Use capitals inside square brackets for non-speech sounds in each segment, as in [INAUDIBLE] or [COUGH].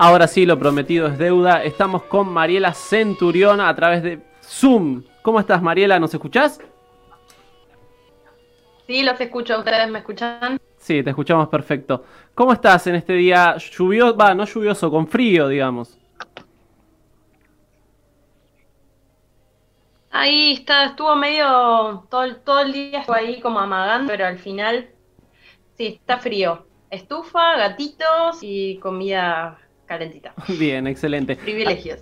Ahora sí, lo prometido es deuda. Estamos con Mariela Centurión a través de Zoom. ¿Cómo estás, Mariela? ¿Nos escuchás? Sí, los escucho. ¿Ustedes me escuchan? Sí, te escuchamos perfecto. ¿Cómo estás en este día lluvioso? Va, no lluvioso, con frío, digamos. Ahí está, estuvo medio, todo, todo el día estuvo ahí como amagando, pero al final, sí, está frío. Estufa, gatitos y comida calentita. [LAUGHS] Bien, excelente. Privilegios.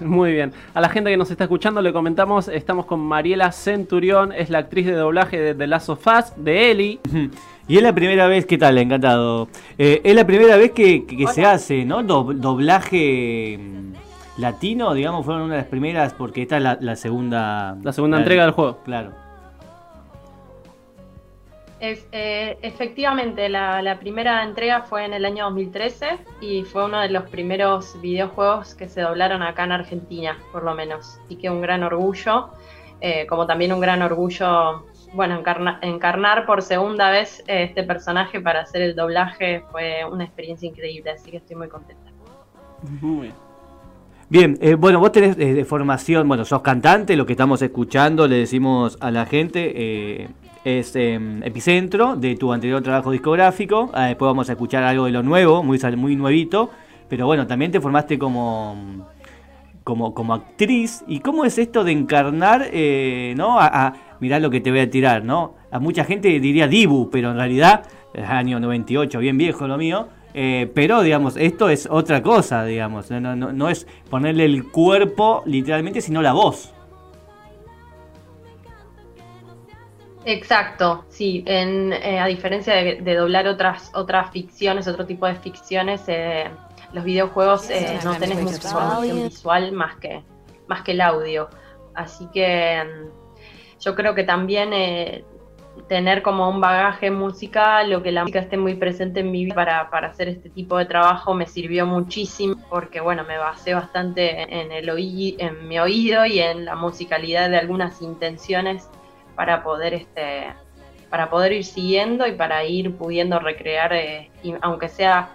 Muy bien. A la gente que nos está escuchando le comentamos, estamos con Mariela Centurión, es la actriz de doblaje de The Last of Us, de Ellie. Y es la primera vez, ¿qué tal? Encantado. Eh, es la primera vez que, se hace, ¿no? doblaje mm, latino, digamos, fueron una de las primeras, porque esta es la, segunda... La segunda entrega del juego. Claro. Es, eh, efectivamente, la, primera entrega fue en el año 2013 y fue uno de los primeros videojuegos que se doblaron acá en Argentina, por lo menos. Así que un gran orgullo, eh, como también un gran orgullo, bueno, encarnar por segunda vez eh, este personaje para hacer el doblaje fue una experiencia increíble, así que estoy muy contenta. Muy bien. Bien, bueno, vos tenés de formación, bueno, sos cantante, lo que estamos escuchando, le decimos a la gente, es em, epicentro de tu anterior trabajo discográfico. Ah, después vamos a escuchar algo de lo nuevo, muy, muy nuevito. Pero bueno, también te formaste como, como, como actriz. ¿Y cómo es esto de encarnar, eh, ¿no? A, mirá lo que te voy a tirar, ¿no? A mucha gente diría Dibu, pero en realidad es año 98, bien viejo lo mío. Eh, pero, digamos, esto es otra cosa, digamos. No, no, no es ponerle el cuerpo literalmente, sino la voz. Exacto, sí. En, eh, a diferencia de, doblar otras otras ficciones, otro tipo de ficciones, eh, los videojuegos eh, no tenés mucha información visual más que más que el audio. Así que mm, yo creo que también tener como un bagaje musical o que la música esté muy presente en mi vida para, para hacer este tipo de trabajo me sirvió muchísimo porque bueno me basé bastante en el en mi oído y en la musicalidad de algunas intenciones para poder este para poder ir siguiendo y para ir pudiendo recrear, eh, aunque sea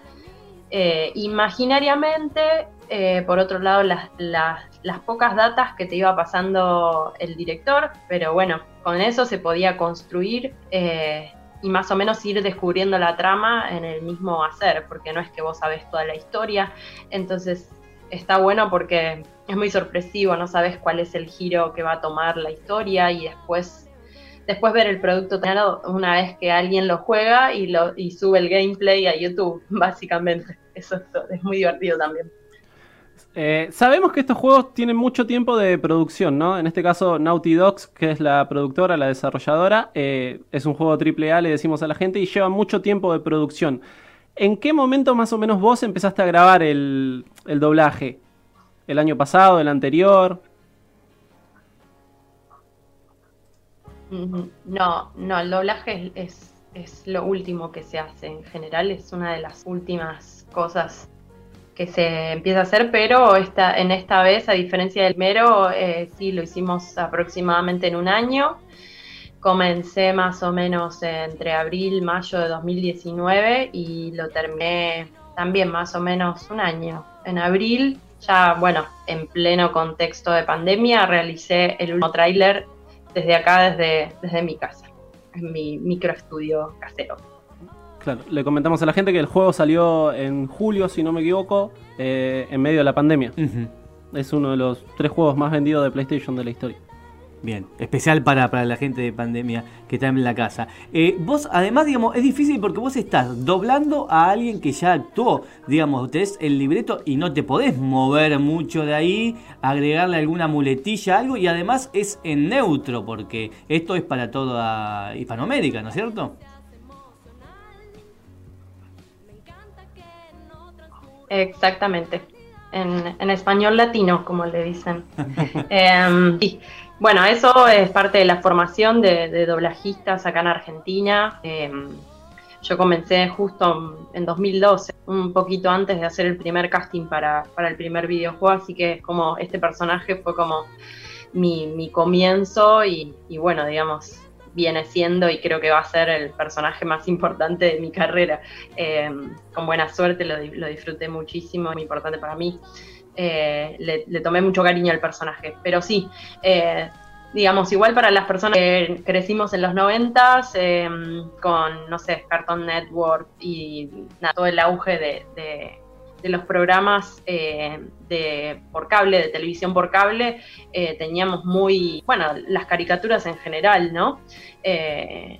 eh, imaginariamente, eh, por otro lado, las, las, pocas datas que te iba pasando el director, pero bueno, con eso se podía construir y más o menos ir descubriendo la trama en el mismo hacer, porque no es que vos sabés toda la historia, entonces está bueno porque es muy sorpresivo, no sabes cuál es el giro que va a tomar la historia y después después ver el producto terminado una vez que alguien lo juega y, lo, y sube el gameplay a YouTube, [LAUGHS] básicamente. Eso es, muy divertido también. Eh, sabemos que estos juegos tienen mucho tiempo de producción, ¿no? En este caso, Naughty Dogs, que es la productora, la desarrolladora, eh, es un juego AAA, le decimos a la gente, y lleva mucho tiempo de producción. ¿En qué momento más o menos vos empezaste a grabar el, el doblaje? ¿El año pasado, el anterior? No, no, el doblaje es, es, lo último que se hace en general, es una de las últimas cosas que se empieza a hacer, pero esta, en esta vez, a diferencia del mero, eh, sí lo hicimos aproximadamente en un año. Comencé más o menos entre abril, mayo de 2019 y lo terminé también más o menos un año. En abril, ya bueno, en pleno contexto de pandemia, realicé el último tráiler desde acá, desde, desde mi casa, en mi microestudio casero. Claro, le comentamos a la gente que el juego salió en julio, si no me equivoco, eh, en medio de la pandemia. Es uno de los tres juegos más vendidos de PlayStation de la historia. Bien, especial para, para, la gente de pandemia que está en la casa. Eh, vos, además, digamos, es difícil porque vos estás doblando a alguien que ya actuó. Digamos, tenés el libreto y no te podés mover mucho de ahí, agregarle alguna muletilla, algo, y además es en neutro, porque esto es para toda Hispanoamérica, ¿no es cierto? Exactamente. En, en español latino, como le dicen. [LAUGHS] eh, bueno, eso es parte de la formación de, doblajistas acá en Argentina. Em, yo comencé justo en 2012, un poquito antes de hacer el primer casting para, el primer videojuego, así que como este personaje fue como mi, comienzo y, bueno, digamos, viene siendo y creo que va a ser el personaje más importante de mi carrera. Eh, con buena suerte lo, disfruté muchísimo, muy importante para mí. Eh, le, tomé mucho cariño al personaje, pero sí, eh, digamos, igual para las personas que crecimos en los noventas con, no sé, Cartoon Network y todo el auge de los programas eh, de, por cable, de televisión por cable, eh, teníamos muy, bueno, las caricaturas en general, ¿no? Eh,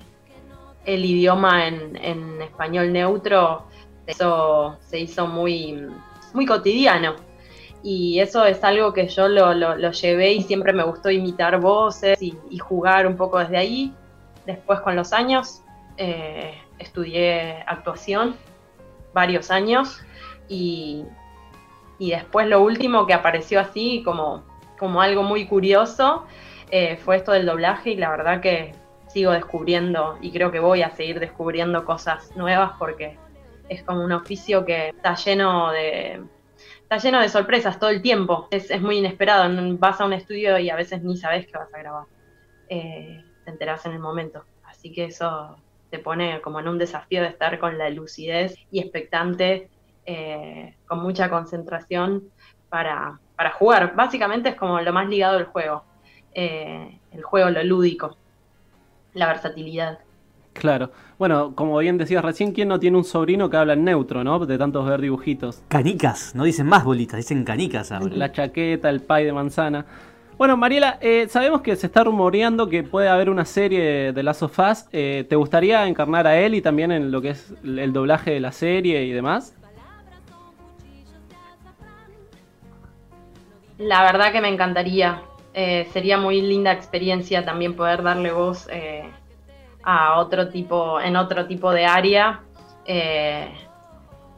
el idioma en, español neutro se hizo muy, muy cotidiano. Y eso es algo que yo lo, llevé y siempre me gustó imitar voces y, y, jugar un poco desde ahí. Después con los años estudié actuación varios años y, después lo último que apareció así como, como algo muy curioso eh, fue esto del doblaje y la verdad que sigo descubriendo y creo que voy a seguir descubriendo cosas nuevas porque es como un oficio que está lleno de está lleno de sorpresas todo el tiempo. Es, muy inesperado. Vas a un estudio y a veces ni sabes que vas a grabar. Eh, te enteras en el momento. Así que eso te pone como en un desafío de estar con la lucidez y expectante eh, con mucha concentración para, jugar. Básicamente es como lo más ligado al juego. Eh, el juego, lo lúdico, la versatilidad. Claro. Bueno, como bien decías recién, ¿quién no tiene un sobrino que habla en neutro, no? De tantos ver dibujitos. Canicas, no dicen más bolitas, dicen canicas ahora. La chaqueta, el pie de manzana. Bueno, Mariela, eh, sabemos que se está rumoreando que puede haber una serie de Last of Us. ¿Te gustaría encarnar a él y también en lo que es el doblaje de la serie y demás? La verdad que me encantaría. Eh, sería muy linda experiencia también poder darle voz eh, a otro tipo, en otro tipo de área. Eh,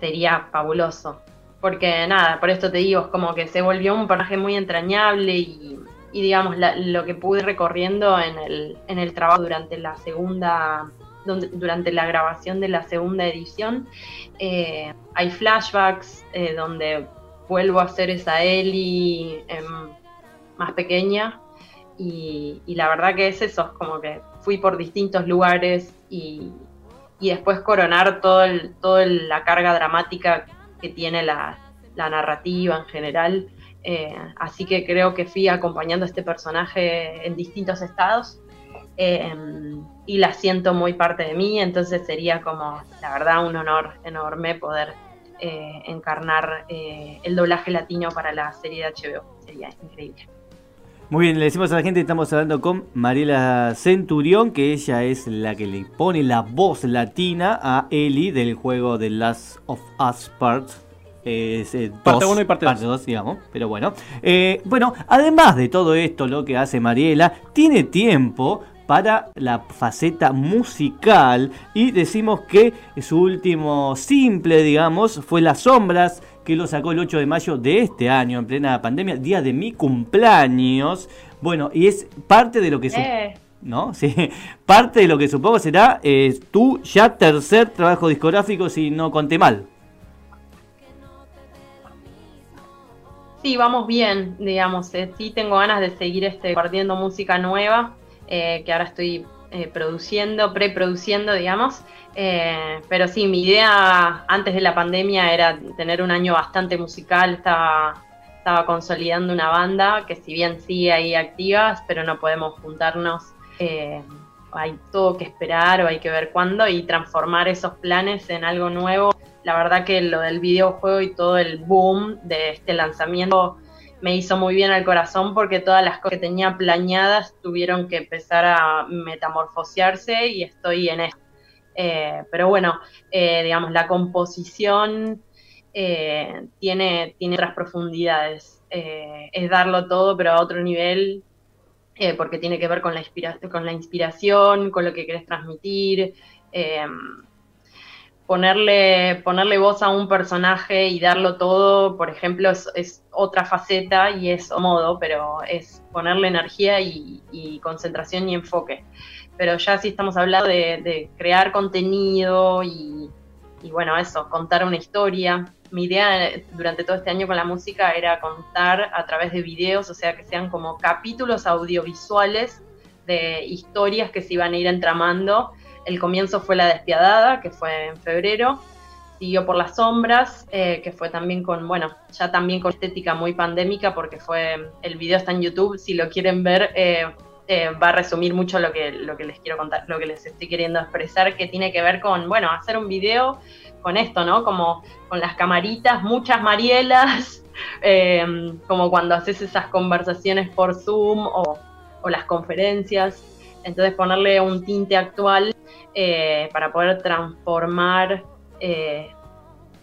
sería fabuloso. Porque nada, por esto te digo, es como que se volvió un personaje muy entrañable y, digamos, lo que pude recorriendo en el, en el trabajo durante la segunda durante la grabación de la segunda edición. hay flashbacks donde vuelvo a ser esa Ellie em, más pequeña y, la verdad que es eso, es como que fui por distintos lugares y, después coronar toda todo la carga dramática que tiene la, narrativa en general. Eh, así que creo que fui acompañando a este personaje en distintos estados em, y la siento muy parte de mí, entonces sería como, la verdad, un honor enorme poder eh, encarnar eh, el doblaje latino para la serie de HBO. Sería increíble. Muy bien, le decimos a la gente, estamos hablando con Mariela Centurión, que ella es la que le pone la voz latina a Ellie del juego The Last of Us Part eh, parte 1 y parte 2. digamos, pero bueno. bueno, además de todo esto, lo que hace Mariela, tiene tiempo para la faceta musical y decimos que su último simple, digamos, fue Las Sombras, que lo sacó el 8 de mayo de este año, en plena pandemia, día de mi cumpleaños. Bueno, y es parte de lo que... Eh. ¿No? [LAUGHS] Sí, parte de lo que supongo será eh, tu ya tercer trabajo discográfico, si no conté mal. Sí, vamos bien, digamos. Eh, sí tengo ganas de seguir este, compartiendo música nueva. Eh, que ahora estoy eh, produciendo, preproduciendo, digamos. Eh, pero sí, mi idea antes de la pandemia era tener un año bastante musical, estaba, consolidando una banda que si bien sigue ahí activas, pero no podemos juntarnos. hay todo que esperar o hay que ver cuándo y transformar esos planes en algo nuevo. La verdad que lo del videojuego y todo el boom de este lanzamiento me hizo muy bien al corazón porque todas las cosas que tenía planeadas tuvieron que empezar a metamorfosearse y estoy en esto. Eh, pero bueno, eh, digamos, la composición eh, tiene, tiene otras profundidades. es darlo todo, pero a otro nivel, porque tiene que ver con la, con la inspiración, con lo que querés transmitir ponerle, ponerle voz a un personaje y darlo todo, por ejemplo, es, otra faceta y es modo, pero es ponerle energía y, concentración y enfoque. Pero ya si estamos hablando de, crear contenido y, bueno, eso, contar una historia. Mi idea durante todo este año con la música era contar a través de videos, o sea, que sean como capítulos audiovisuales de historias que se iban a ir entramando. El comienzo fue La Despiadada, que fue en febrero, siguió por Las Sombras, eh, que fue también con, bueno, ya también con estética muy pandémica, porque fue, el video está en YouTube, si lo quieren ver, eh, eh, va a resumir mucho lo que, lo que les quiero contar, lo que les estoy queriendo expresar, que tiene que ver con, bueno, hacer un video con esto, ¿no? Como con las camaritas, muchas Marielas, [LAUGHS] como cuando haces esas conversaciones por Zoom o, o las conferencias. Entonces ponerle un tinte actual para poder transformar eh,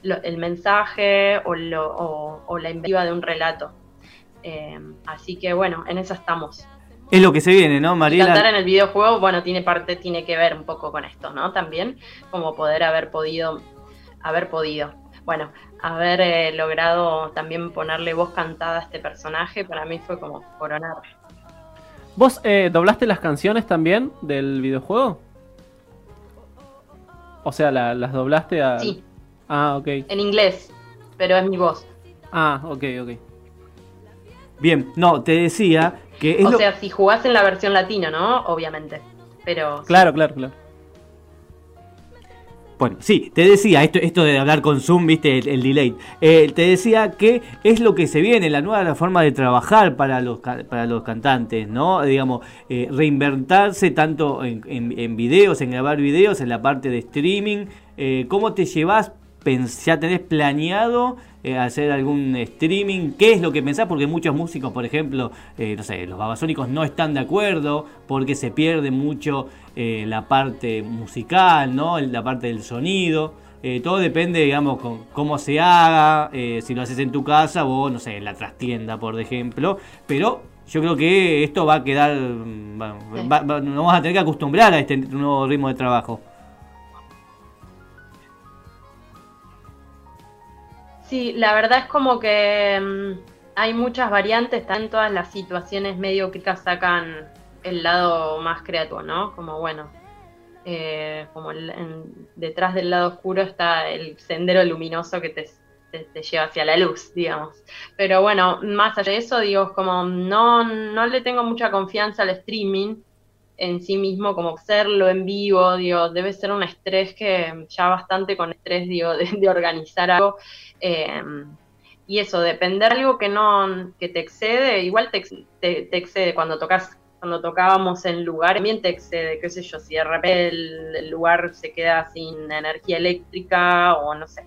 el mensaje o, la inventiva de un relato. Eh, así que bueno, en eso estamos. Es lo que se viene, ¿no, Mariela? cantar en el videojuego, bueno, tiene parte, tiene que ver un poco con esto, ¿no? También, como poder haber podido, haber podido, bueno, haber eh, logrado también ponerle voz cantada a este personaje, para mí fue como coronar. ¿Vos doblaste las canciones también del videojuego? O sea, las doblaste a. Sí. Ah, ok. En inglés, pero es mi voz. Ah, ok, ok. Bien, no, te decía que. o sea, si jugás en la versión latina, ¿no? Obviamente. Pero. Claro, claro, claro. Bueno, sí, te decía, esto, esto de hablar con Zoom, viste, el, delay. Eh, te decía que es lo que se viene, la nueva forma de trabajar para los, para los cantantes, ¿no? Digamos, eh, reinventarse tanto en, en, videos, en grabar videos, en la parte de streaming. Eh, ¿Cómo te llevas ¿Ya tenés planeado eh, hacer algún streaming? ¿Qué es lo que pensás? Porque muchos músicos, por ejemplo, no sé, los babasónicos no están de acuerdo porque se pierde mucho eh, la parte musical, ¿no? La parte del sonido. todo depende, digamos, con cómo se haga, si lo haces en tu casa o, no sé, en la trastienda, por ejemplo. Pero yo creo que esto va a quedar, mm, nos vamos a tener que acostumbrar a este nuevo ritmo de trabajo. Sí, la verdad es como que mm, hay muchas variantes, están todas las situaciones medio críticas sacan el lado más creativo, ¿no? Como bueno, eh, como detrás del lado oscuro está el sendero luminoso que te, te, lleva hacia la luz, digamos. Pero bueno, más allá de eso, digo, como no, no le tengo mucha confianza al streaming en sí mismo, como hacerlo en vivo, digo, debe ser un estrés que ya bastante con estrés, digo, de organizar algo Em, y eso, depender de algo que no que te excede, igual te, excede cuando tocas cuando tocábamos en lugar, también te excede, qué sé yo, si de repente el, lugar se queda sin energía eléctrica o no sé.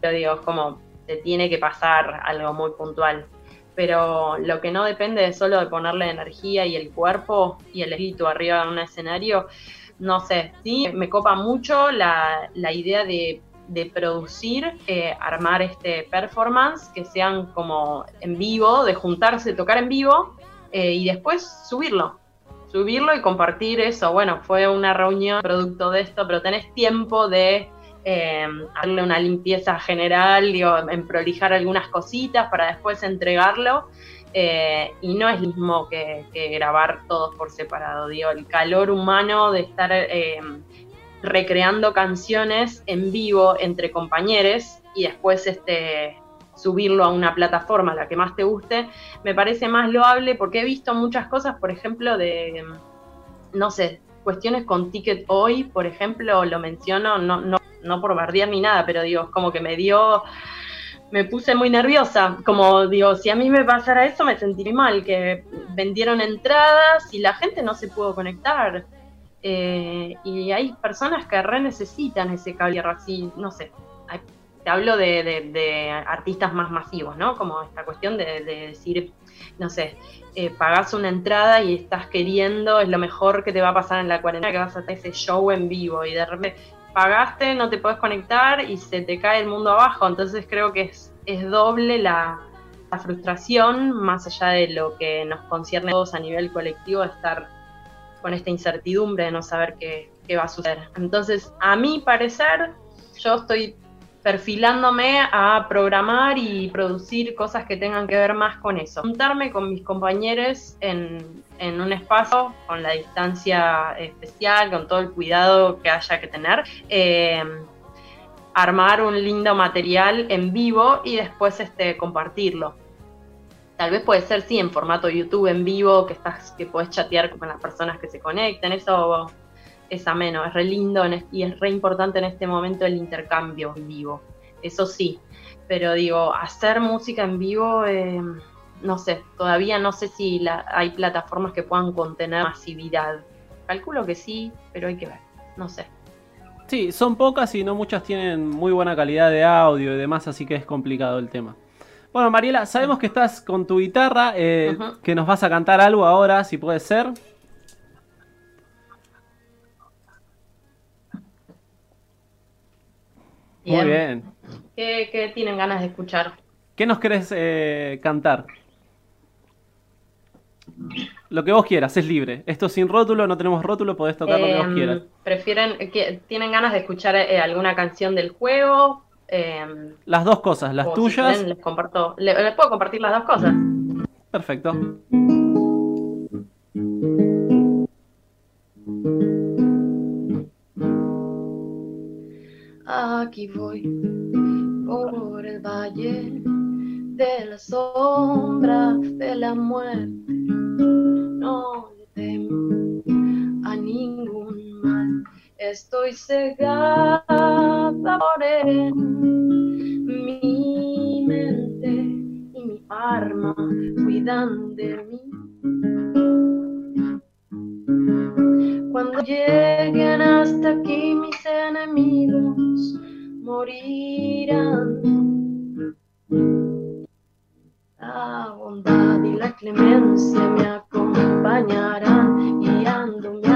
Pero digo, es como te tiene que pasar algo muy puntual. Pero lo que no depende es solo de ponerle energía y el cuerpo y el espíritu arriba en un escenario, no sé, sí, me copa mucho la, la idea de de producir, eh, armar este performance que sean como en vivo, de juntarse, tocar en vivo eh, y después subirlo. Subirlo y compartir eso. Bueno, fue una reunión producto de esto, pero tenés tiempo de eh, darle una limpieza general, digo, en prolijar algunas cositas para después entregarlo. y no es mismo que, grabar todos por separado. Digo, el calor humano de estar recreando canciones en vivo entre compañeros y después este, subirlo a una plataforma, la que más te guste, me parece más loable porque he visto muchas cosas, por ejemplo, de, no sé, cuestiones con Ticket Hoy, por ejemplo, lo menciono, no, no, no por bardear ni nada, pero digo, como que me dio, me puse muy nerviosa, como digo, si a mí me pasara eso me sentiría mal, que vendieron entradas y la gente no se pudo conectar. Eh, y hay personas que re necesitan ese cable así, no sé. Te hablo de, artistas más masivos, ¿no? Como esta cuestión de, decir, no sé, eh, pagás una entrada y estás queriendo, es lo mejor que te va a pasar en la cuarentena, que vas a hacer ese show en vivo y de repente pagaste, no te puedes conectar y se te cae el mundo abajo. Entonces creo que es, doble la frustración, más allá de lo que nos concierne a todos a nivel colectivo, de estar con esta incertidumbre de no saber qué, va a suceder. Entonces, a mi parecer, yo estoy perfilándome a programar y producir cosas que tengan que ver más con eso. Juntarme con mis compañeros en, un espacio con la distancia especial, con todo el cuidado que haya que tener. Eh, armar un lindo material en vivo y después este, compartirlo. Tal vez puede ser, sí, en formato YouTube en vivo, que estás, que puedes chatear con las personas que se conectan, eso es ameno, es re lindo y es re importante en este momento el intercambio en vivo, eso sí, pero digo, hacer música en vivo, eh, no sé, todavía no sé si hay plataformas que puedan contener masividad. Calculo que sí, pero hay que ver, no sé. Sí, son pocas y no muchas tienen muy buena calidad de audio y demás, así que es complicado el tema. Bueno, Mariela, sabemos que estás con tu guitarra, eh, que nos vas a cantar algo ahora, si puede ser. Muy bien. ¿Qué, tienen ganas de escuchar? ¿Qué nos querés eh, cantar? Lo que vos quieras, es libre. Esto sin rótulo, no tenemos rótulo, podés tocar lo que vos em, quieras. ¿Prefieren, que, tienen ganas de escuchar eh, alguna canción del juego? Em, las dos cosas, las tuyas. les comparto, les puedo compartir las dos cosas. Perfecto. Aquí voy por el valle de la sombra de la muerte. No le temo a ningún mal. Estoy cegada por él. Mi mente y mi arma cuidan de mí. Cuando lleguen hasta aquí mis enemigos morirán. La bondad y la clemencia me acompañarán guiándome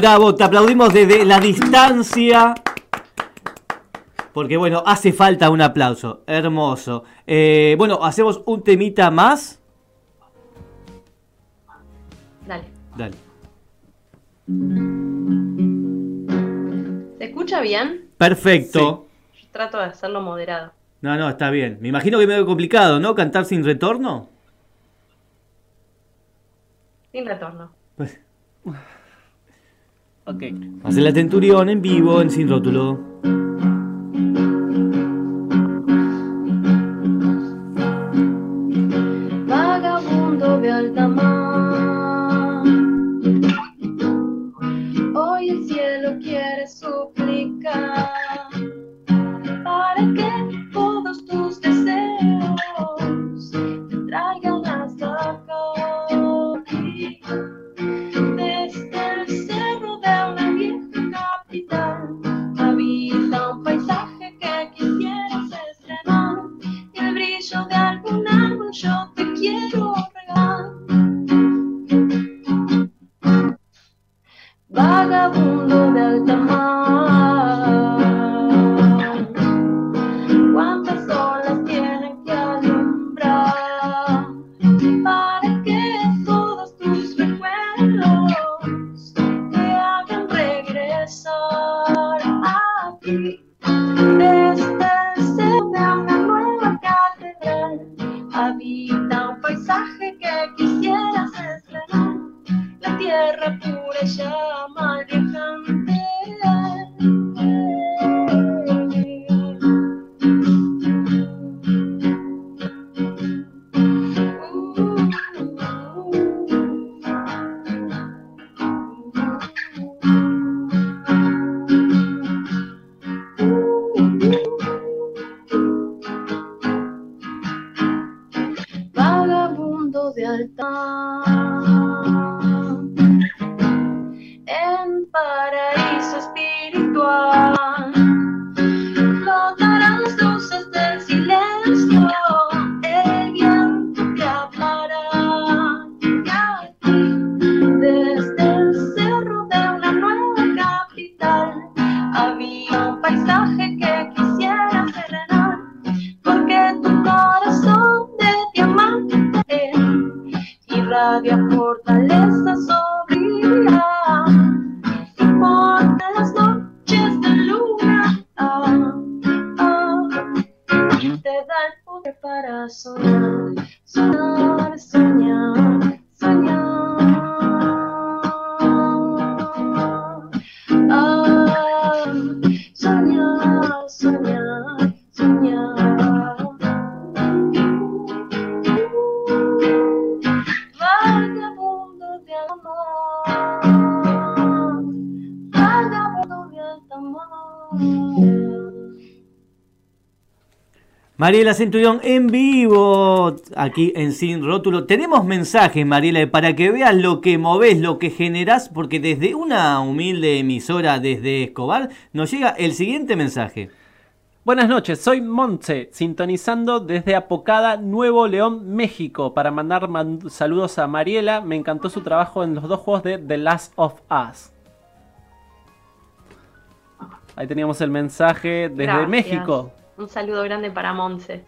Bravo, te aplaudimos desde la distancia. Porque bueno, hace falta un aplauso. Hermoso. Eh, bueno, hacemos un temita más. Dale. Dale. ¿Se escucha bien? Perfecto. Yo trato de hacerlo moderado. No, no, está bien. Me imagino que es medio complicado, ¿no? Cantar sin retorno. Sin retorno. Pues... [LAUGHS] Hace la Tenturión en vivo, en Sin Rótulo. Mariela Centurión en vivo, aquí en Sin Rótulo. Tenemos mensajes, Mariela, para que veas lo que movés, lo que generás, porque desde una humilde emisora desde Escobar nos llega el siguiente mensaje. Buenas noches, soy Montse, sintonizando desde Apocada, Nuevo León, México, para mandar man- saludos a Mariela. Me encantó su trabajo en los dos juegos de The Last of Us. Ahí teníamos el mensaje desde Gracias. México. Un saludo grande para Monse.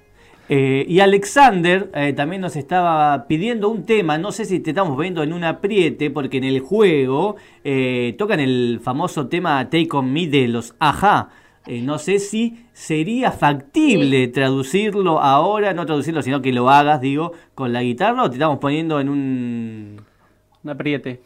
Eh, y Alexander eh, también nos estaba pidiendo un tema, no sé si te estamos viendo en un apriete, porque en el juego eh, tocan el famoso tema Take On Me de los Aja. Eh, no sé si sería factible traducirlo ahora, no traducirlo, sino que lo hagas, digo, con la guitarra o te estamos poniendo en un... Un apriete.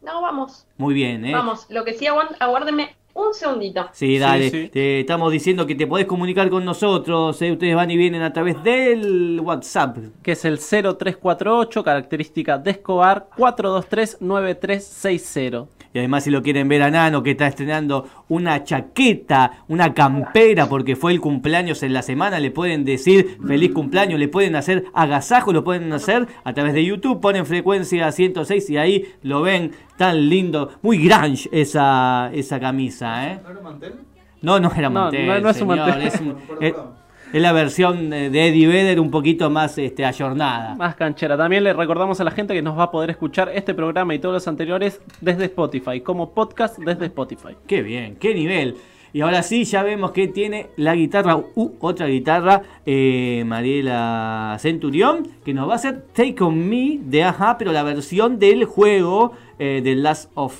No, vamos, Muy bien, ¿eh? vamos. Lo que sí, aguárdenme un segundito. Sí, dale. sí. Te estamos diciendo que te podés comunicar con nosotros. ¿eh? Ustedes van y vienen a través del WhatsApp. Que es el 0348, característica de Escobar, 4239360. Y además si lo quieren ver a Nano que está estrenando una chaqueta, una campera porque fue el cumpleaños en la semana, le pueden decir feliz cumpleaños, le pueden hacer agasajo, lo pueden hacer a través de YouTube, ponen frecuencia 106 y ahí lo ven tan lindo, muy grunge esa, esa camisa, ¿eh? ¿No era mantel? No, no era No, mantel, no- no es un mantel. es, un- es-. Es la versión de Eddie Vedder un poquito más este, ayornada. Más canchera. También le recordamos a la gente que nos va a poder escuchar este programa y todos los anteriores desde Spotify, como podcast desde Spotify. Qué bien, qué nivel. Y ahora sí, ya vemos que tiene la guitarra, uh, otra guitarra, eh, Mariela Centurión, que nos va a hacer Take On Me de Aja, pero la versión del juego eh, de Last of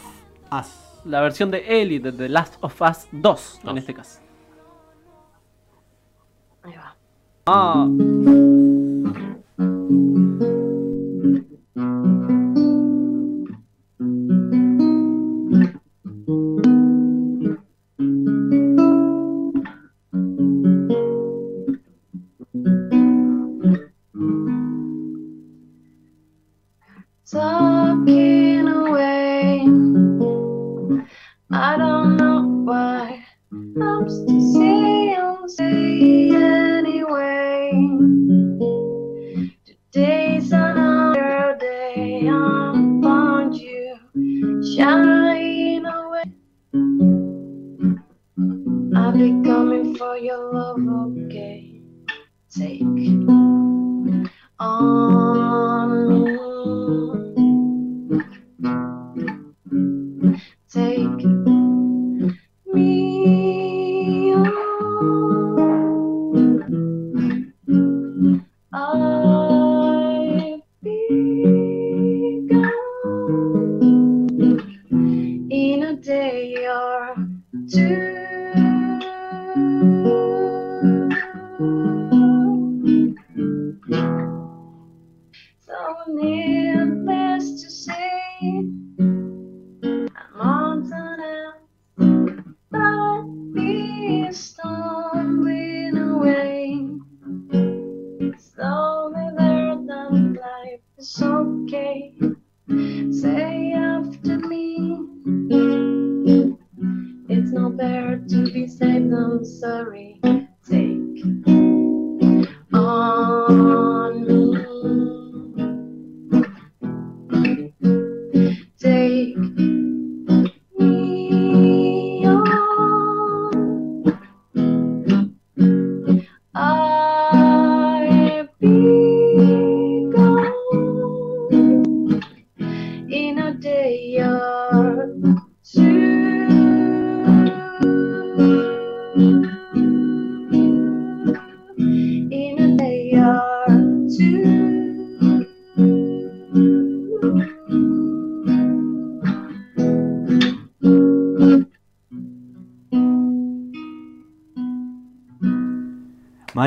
Us. La versión de Ellie de The Last of Us 2, en Dos. este caso. Ah, Talking away. I don't bem.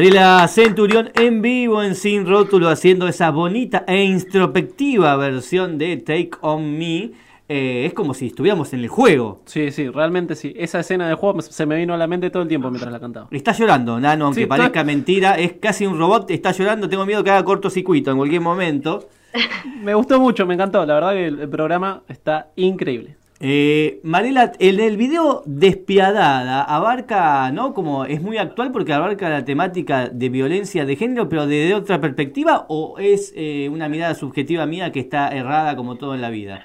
Mariela Centurión en vivo en Sin Rótulo haciendo esa bonita e introspectiva versión de Take On Me. Eh, es como si estuviéramos en el juego. Sí, sí, realmente sí. Esa escena de juego se me vino a la mente todo el tiempo mientras la cantaba. Está llorando, Nano, aunque parezca mentira. Es casi un robot, está llorando. Tengo miedo que haga cortocircuito en cualquier momento. [LAUGHS] me gustó mucho, me encantó. La verdad que el programa está increíble. Eh, el video Despiadada abarca, ¿no? Como es muy actual porque abarca la temática de violencia de género, pero desde otra perspectiva, o es eh, una mirada subjetiva mía que está errada como todo en la vida?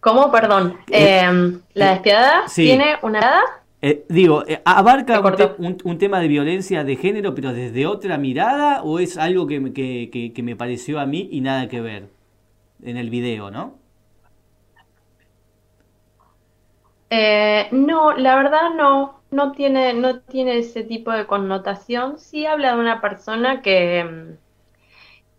¿Cómo? Perdón. Eh, eh ¿La despiadada tiene una mirada? Eh, digo, eh, ¿abarca un, tema de violencia de género, pero desde otra mirada? ¿O es algo que, que, me pareció a mí y nada que ver en el video, no? Eh, no, la verdad no, no tiene, no tiene ese tipo de connotación. Sí habla de una persona que,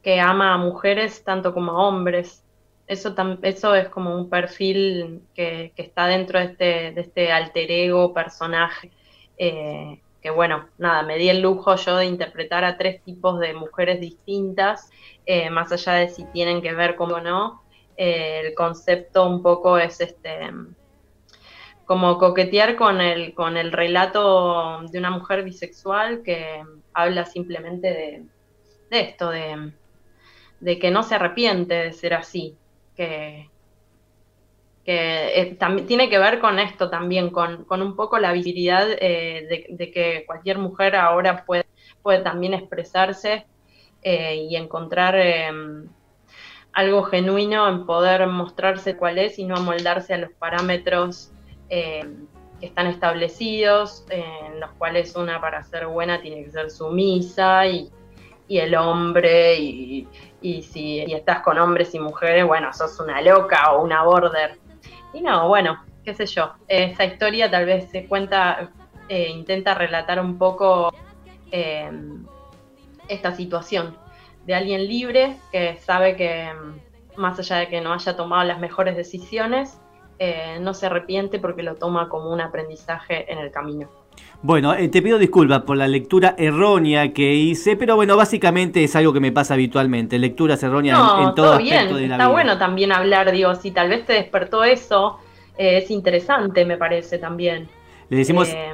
que ama a mujeres tanto como a hombres eso, eso es como un perfil que, está dentro de este, de este alter ego personaje. Eh, que bueno, nada, me di el lujo yo de interpretar a tres tipos de mujeres distintas, eh, más allá de si tienen que ver como no. Eh, el concepto un poco es este como coquetear con el, con el relato de una mujer bisexual que habla simplemente de, de esto, de, de que no se arrepiente de ser así, que, eh, tiene que ver con esto también, con, un poco la visibilidad eh, de, que cualquier mujer ahora puede, puede también expresarse eh, y encontrar em, algo genuino en poder mostrarse cuál es y no amoldarse a los parámetros em, que están establecidos, en los cuales una para ser buena tiene que ser sumisa y, y el hombre y, y si estás con hombres y mujeres, bueno, sos una loca o una border. Y no, bueno, qué sé yo, esa historia tal vez se cuenta, eh, intenta relatar un poco eh, esta situación de alguien libre que sabe que mm, más allá de que no haya tomado las mejores decisiones, eh, no se arrepiente porque lo toma como un aprendizaje en el camino. Bueno, eh, te pido disculpas por la lectura errónea que hice, pero bueno, básicamente es algo que me pasa habitualmente, lecturas erróneas en, todo, aspecto de la está bueno también hablar, digo, si tal vez te despertó eso, eh, es interesante, me parece también. Le decimos... Eh,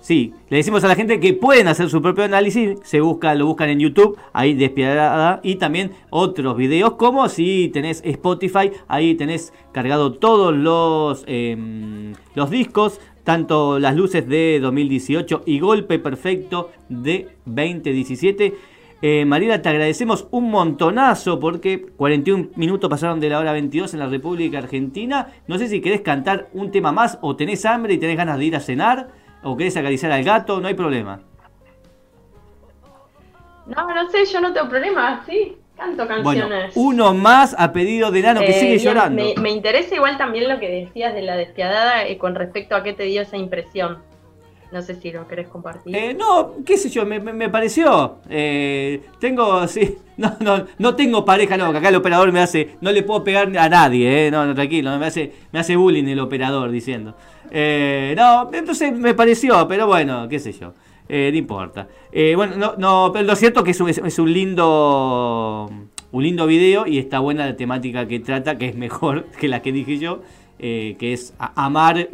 sí, le decimos a la gente que pueden hacer su propio análisis, se busca, lo buscan en YouTube, ahí despiadada, y también otros videos, como si tenés Spotify, ahí tenés cargado todos los, em, los discos tanto las luces de 2018 y golpe perfecto de 2017. Eh, te agradecemos un montonazo porque 41 minutos pasaron de la hora 22 en la República Argentina. No sé si querés cantar un tema más o tenés hambre y tenés ganas de ir a cenar o querés acariciar al gato, no hay problema. No, no sé, yo no tengo problema, sí. Canto canciones. uno más a pedido de Nano que eh, sigue llorando. Me, interesa igual también lo que decías de la despiadada eh, con respecto a qué te dio esa impresión. No sé si lo querés compartir. Eh, no, qué sé yo, me, pareció. tengo, sí, [LAUGHS] no, no, no tengo pareja, no, que acá el operador me hace, no le puedo pegar a nadie, eh, no, no, tranquilo, me hace, me hace bullying el operador diciendo. no, entonces me pareció, pero bueno, qué sé yo. Eh, no importa. Eh, bueno, no, no, pero lo cierto es que es un, lindo un lindo video y está buena la temática que trata, que es mejor [LAUGHS] que la que dije yo, eh, que es amar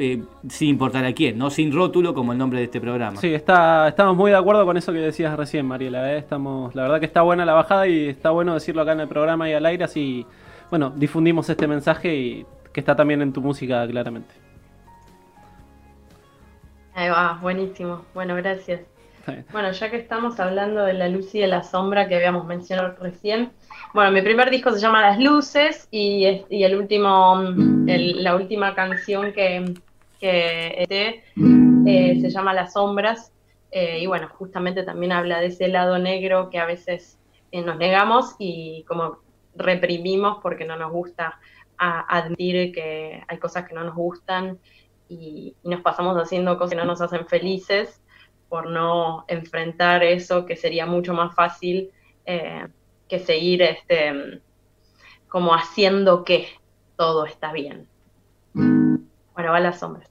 sin importar a quién, no sin rótulo como el nombre de este programa. Sí, está, estamos muy de acuerdo con eso que decías recién, Mariela. Estamos, la verdad que está buena la bajada y está bueno decirlo acá en el programa y al aire, así, bueno, difundimos este mensaje y que está también en tu música claramente. Ahí va, buenísimo. Bueno, gracias. Bueno, ya que estamos hablando de la luz y de la sombra que habíamos mencionado recién, bueno, mi primer disco se llama Las Luces y, el último, la última canción que, que eh, se llama Las Sombras eh, y bueno, justamente también habla de ese lado negro que a veces eh, nos negamos y como reprimimos porque no nos gusta admitir que hay cosas que no nos gustan y, nos pasamos haciendo cosas que no nos hacen felices por no enfrentar eso, que sería mucho más fácil eh, que seguir este, como haciendo que todo está bien. Bueno, va las sombras.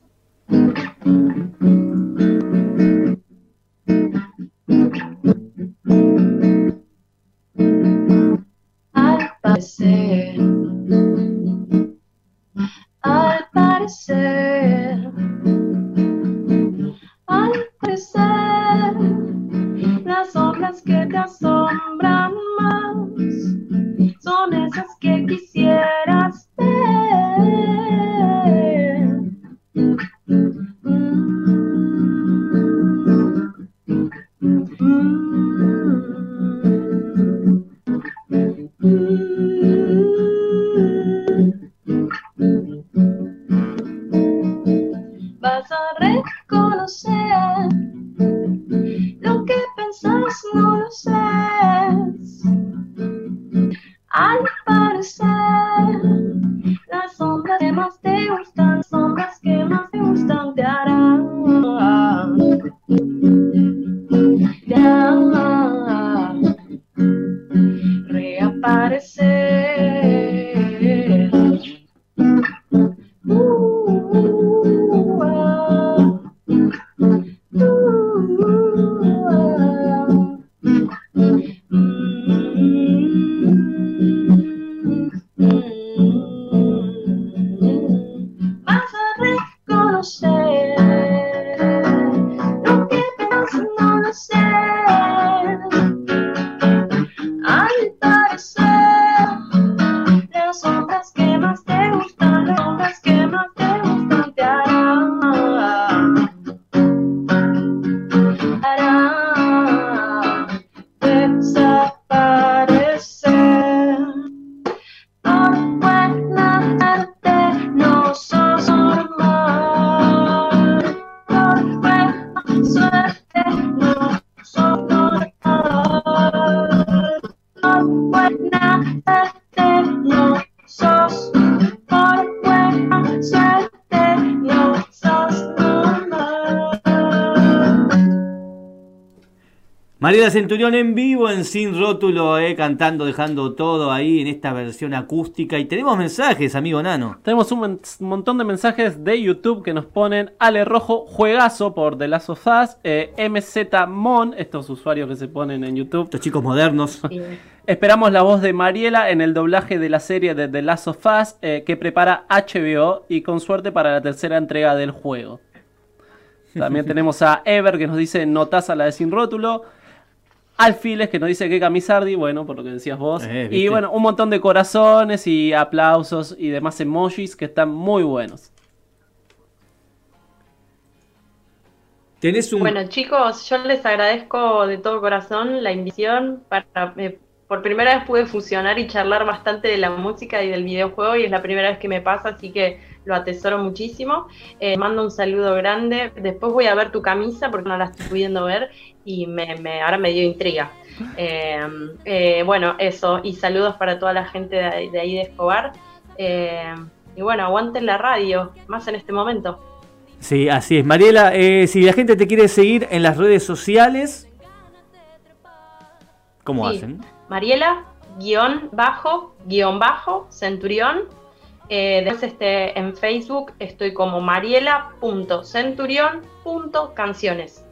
ocean Mariela Centurión en vivo, en Sin Rótulo, eh, cantando, dejando todo ahí en esta versión acústica. Y tenemos mensajes, amigo Nano. Tenemos un montón de mensajes de YouTube que nos ponen Ale Rojo, juegazo por The Last of Us, eh, MZ Mon, estos usuarios que se ponen en YouTube. Estos chicos modernos. [LAUGHS] Esperamos la voz de Mariela en el doblaje de la serie de The Last of Us eh, que prepara HBO y con suerte para la tercera entrega del juego. También [LAUGHS] tenemos a Ever que nos dice notas a la de Sin Rótulo. Alfiles que nos dice que Camisardi, bueno, por lo que decías vos. Eh, y bueno, un montón de corazones y aplausos y demás emojis que están muy buenos. ¿Tenés un... Bueno, chicos, yo les agradezco de todo corazón la invitación. Para, eh, por primera vez pude fusionar y charlar bastante de la música y del videojuego y es la primera vez que me pasa, así que lo atesoro muchísimo. Eh, mando un saludo grande. Después voy a ver tu camisa porque no la estoy pudiendo ver y me, ahora me dio intriga. Eh, eh, bueno, eso. Y saludos para toda la gente de, ahí de Escobar. y bueno, aguanten la radio, más en este momento. Sí, así es. Mariela, si la gente te quiere seguir en las redes sociales, ¿cómo hacen? Mariela, guion bajo, guion bajo, centurión eh, después este, en Facebook estoy como mariela.centurión.canciones.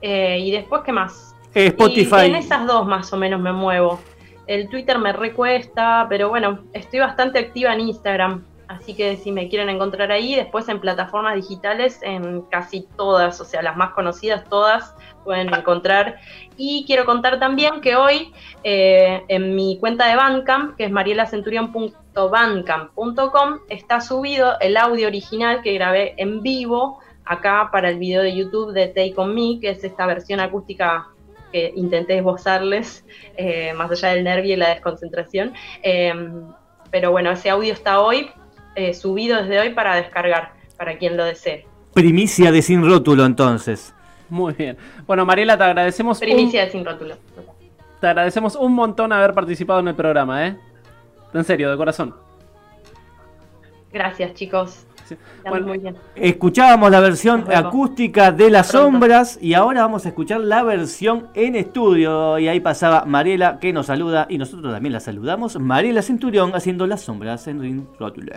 Eh, y después, ¿qué más? Eh, Spotify. en esas dos más o menos me muevo. El Twitter me recuesta, pero bueno, estoy bastante activa en Instagram. Así que si me quieren encontrar ahí, después en plataformas digitales, en casi todas, o sea, las más conocidas todas, pueden encontrar. Y quiero contar también que hoy eh, en mi cuenta de Bandcamp, que es marielacenturion.bandcamp.com, está subido el audio original que grabé en vivo acá para el video de YouTube de Take On Me, que es esta versión acústica que intenté esbozarles, [LAUGHS] eh, más allá del nervio y la desconcentración. Em, pero bueno, ese audio está hoy eh, subido desde hoy para descargar, para quien lo desee. Primicia de Sin Rótulo, entonces. Muy bien. Bueno, Mariela, te agradecemos. Primicia de Sin Rótulo. Te agradecemos un montón haber participado en el programa, ¿eh? En serio, de corazón. Gracias, chicos. muy bien. Escuchábamos la versión acústica de Las Sombras y ahora vamos a escuchar la versión en estudio. Y ahí pasaba Mariela que nos saluda y nosotros también la saludamos. Mariela Centurión haciendo Las Sombras en Ring Rótulo.